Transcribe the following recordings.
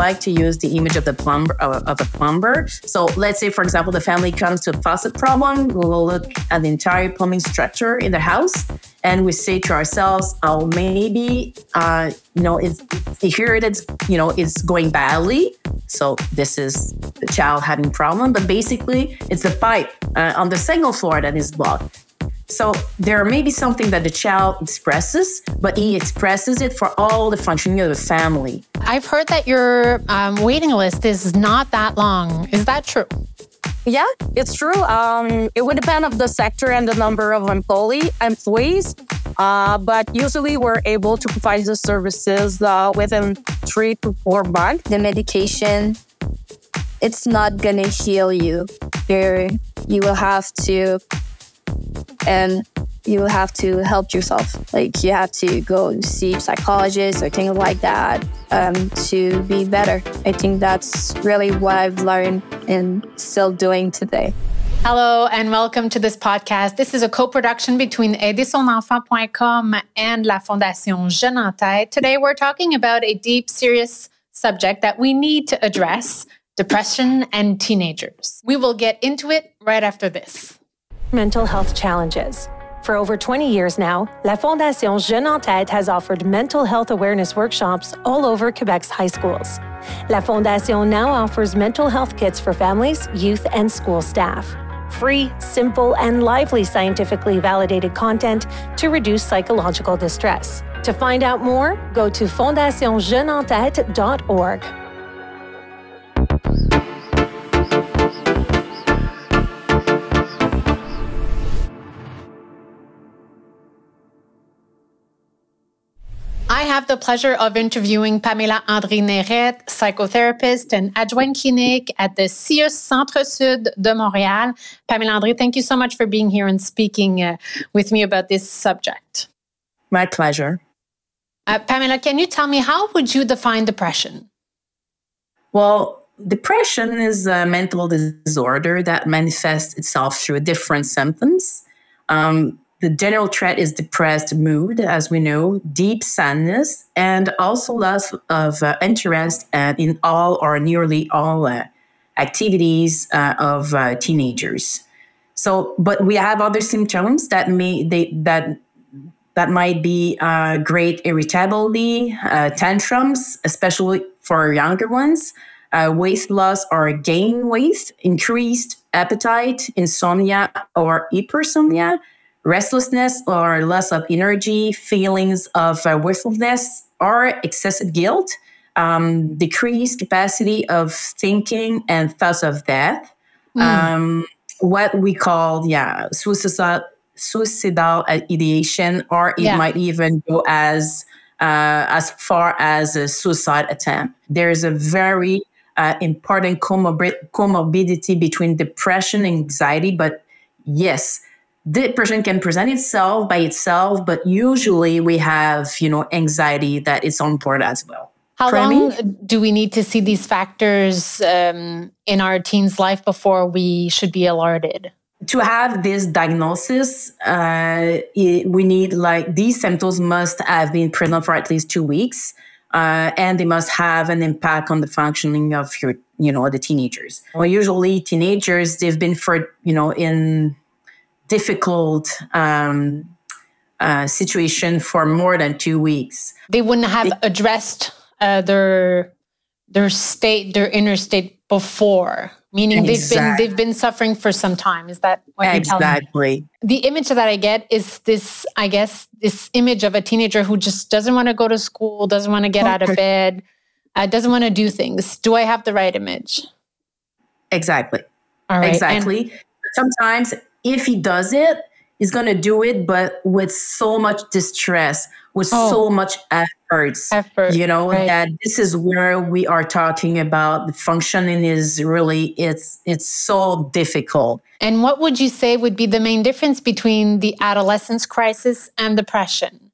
like to use the image of the plumber of a plumber. So let's say, for example, the family comes to a faucet problem. We will look at the entire plumbing structure in the house, and we say to ourselves, "Oh, maybe uh, you know it's here it is. You know, it's going badly. So this is the child having problem. But basically, it's the pipe uh, on the single floor that is blocked. So there may be something that the child expresses, but he expresses it for all the functioning of the family. I've heard that your um, waiting list is not that long. Is that true? Yeah, it's true. Um, it would depend of the sector and the number of employee employees, uh, but usually we're able to provide the services uh, within three to four months. The medication, it's not gonna heal you. There, you will have to and you have to help yourself. Like you have to go see psychologists or things like that um, to be better. I think that's really what I've learned and still doing today. Hello and welcome to this podcast. This is a co-production between aidersonenfant.com and La Fondation Jeunes en Tête. Today we're talking about a deep, serious subject that we need to address, depression and teenagers. We will get into it right after this mental health challenges. For over 20 years now, La Fondation Jeunes en Tête has offered mental health awareness workshops all over Quebec's high schools. La Fondation now offers mental health kits for families, youth, and school staff. Free, simple, and lively scientifically validated content to reduce psychological distress. To find out more, go to fondationjeuneentête.org. have the pleasure of interviewing Paméla-Andrée Nérette, psychotherapist and adjoint clinic at the CIUSSS Centre Sud de Montréal. Paméla-Andrée, thank you so much for being here and speaking uh, with me about this subject. My pleasure. Uh, Pamela, can you tell me how would you define depression? Well, depression is a mental disorder that manifests itself through different symptoms. Um, the general threat is depressed mood, as we know, deep sadness, and also loss of uh, interest uh, in all or nearly all uh, activities uh, of uh, teenagers. So, but we have other symptoms that may they that that might be uh, great irritability, tantrums, especially for younger ones, weight loss or gain weight, increased appetite, insomnia or hypersomnia restlessness or loss of energy, feelings of uh, worthlessness or excessive guilt, um, decreased capacity of thinking and thoughts of death. Mm. Um, what we call, yeah, suicidal, suicidal ideation, or it yeah. might even go as uh, as far as a suicide attempt. There is a very uh, important comorbid- comorbidity between depression and anxiety, but yes, depression can present itself by itself, but usually we have, you know, anxiety that is on board as well. How long do we need to see these factors um, in our teen's life before we should be alerted? To have this diagnosis, uh, it, we need like these symptoms must have been present for at least two weeks, uh, and they must have an impact on the functioning of your, you know, the teenagers. Well, usually teenagers they've been for you know in difficult um, uh, situation for more than two weeks. They wouldn't have addressed uh, their their state, their inner state before. Meaning exactly. they've been they've been suffering for some time. Is that what you're exactly. telling me? The image that I get is this, I guess, this image of a teenager who just doesn't want to go to school, doesn't want to get okay. out of bed, uh, doesn't want to do things. Do I have the right image? Exactly. All right. Exactly. And Sometimes if he does it, he's going to do it, but with so much distress, with oh. so much efforts. Effort, you know, right. that this is where we are talking about the functioning is really it's it's so difficult. And what would you say would be the main difference between the adolescence crisis and depression?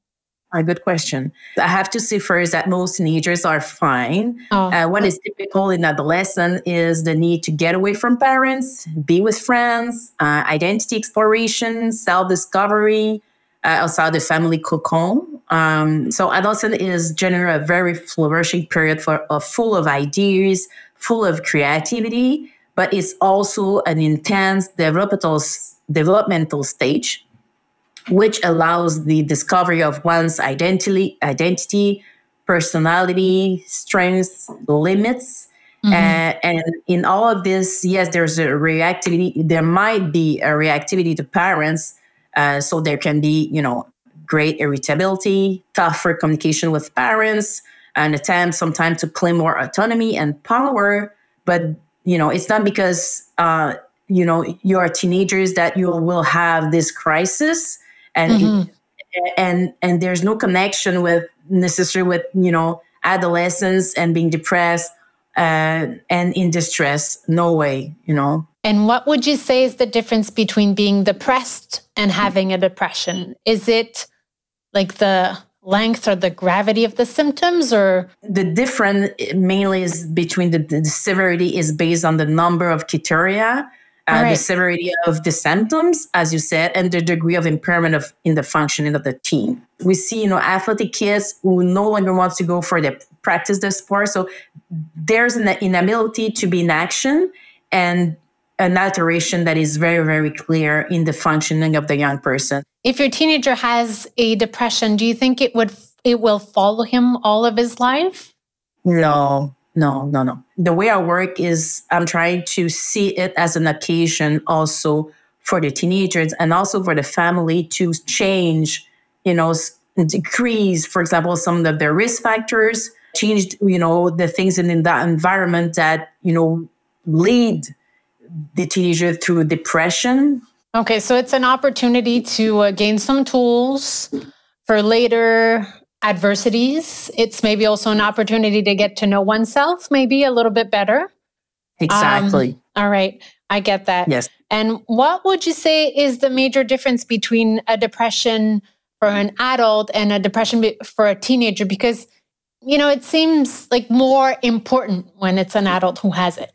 A good question. I have to say first that most teenagers are fine. Oh. Uh, what is typical in adolescence is the need to get away from parents, be with friends, uh, identity exploration, self discovery, uh, outside the family cocoon. Um, so adolescence is generally a very flourishing period for uh, full of ideas, full of creativity, but it's also an intense developmental developmental stage, which allows the discovery of one's identity, identity, personality, strengths, limits. Mm-hmm. Uh, and in all of this, yes, there's a reactivity. There might be a reactivity to parents. Uh, so there can be, you know, great irritability, tougher communication with parents, an attempt sometimes to claim more autonomy and power. But, you know, it's not because, uh, you know, you're teenagers that you will have this crisis. And, mm-hmm. and, and there's no connection with necessarily with, you know, adolescence and being depressed uh, and in distress. No way, you know. And what would you say is the difference between being depressed and having a depression? Is it like the length or the gravity of the symptoms or the difference mainly is between the, the severity is based on the number of criteria uh, right. the severity of the symptoms as you said and the degree of impairment of in the functioning of the team. we see you know athletic kids who no longer want to go for the practice the sport so there's an inability to be in action and an alteration that is very, very clear in the functioning of the young person. If your teenager has a depression, do you think it would it will follow him all of his life? No, no, no, no. The way I work is I'm trying to see it as an occasion also for the teenagers and also for the family to change, you know, decrease, for example, some of the risk factors, change, you know, the things in, in that environment that, you know, lead the teenager through depression. Okay, so it's an opportunity to uh, gain some tools for later adversities. It's maybe also an opportunity to get to know oneself maybe a little bit better. Exactly. Um, all right, I get that. Yes. And what would you say is the major difference between a depression for an adult and a depression for a teenager? Because, you know, it seems like more important when it's an adult who has it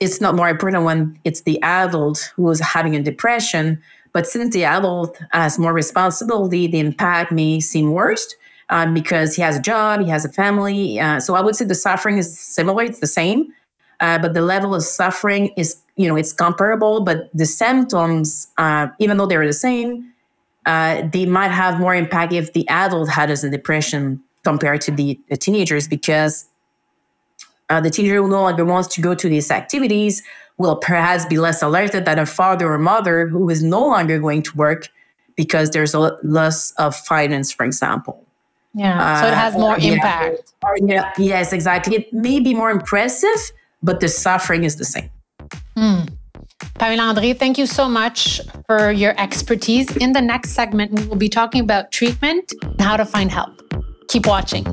it's not more important when it's the adult who is having a depression. But since the adult has more responsibility, the impact may seem worse uh, because he has a job, he has a family. Uh, so I would say the suffering is similar; it's the same, uh, but the level of suffering is, you know, it's comparable. But the symptoms, uh, even though they're the same, uh, they might have more impact if the adult has a depression compared to the, the teenagers because uh, the teenager who no longer wants to go to these activities will perhaps be less alerted than a father or mother who is no longer going to work because there's a loss of finance, for example. Yeah, so it has more uh, impact. Yeah, yes, exactly. It may be more impressive, but the suffering is the same. Mm. Paméla-Andrée, thank you so much for your expertise. In the next segment, we will be talking about treatment and how to find help. Keep watching.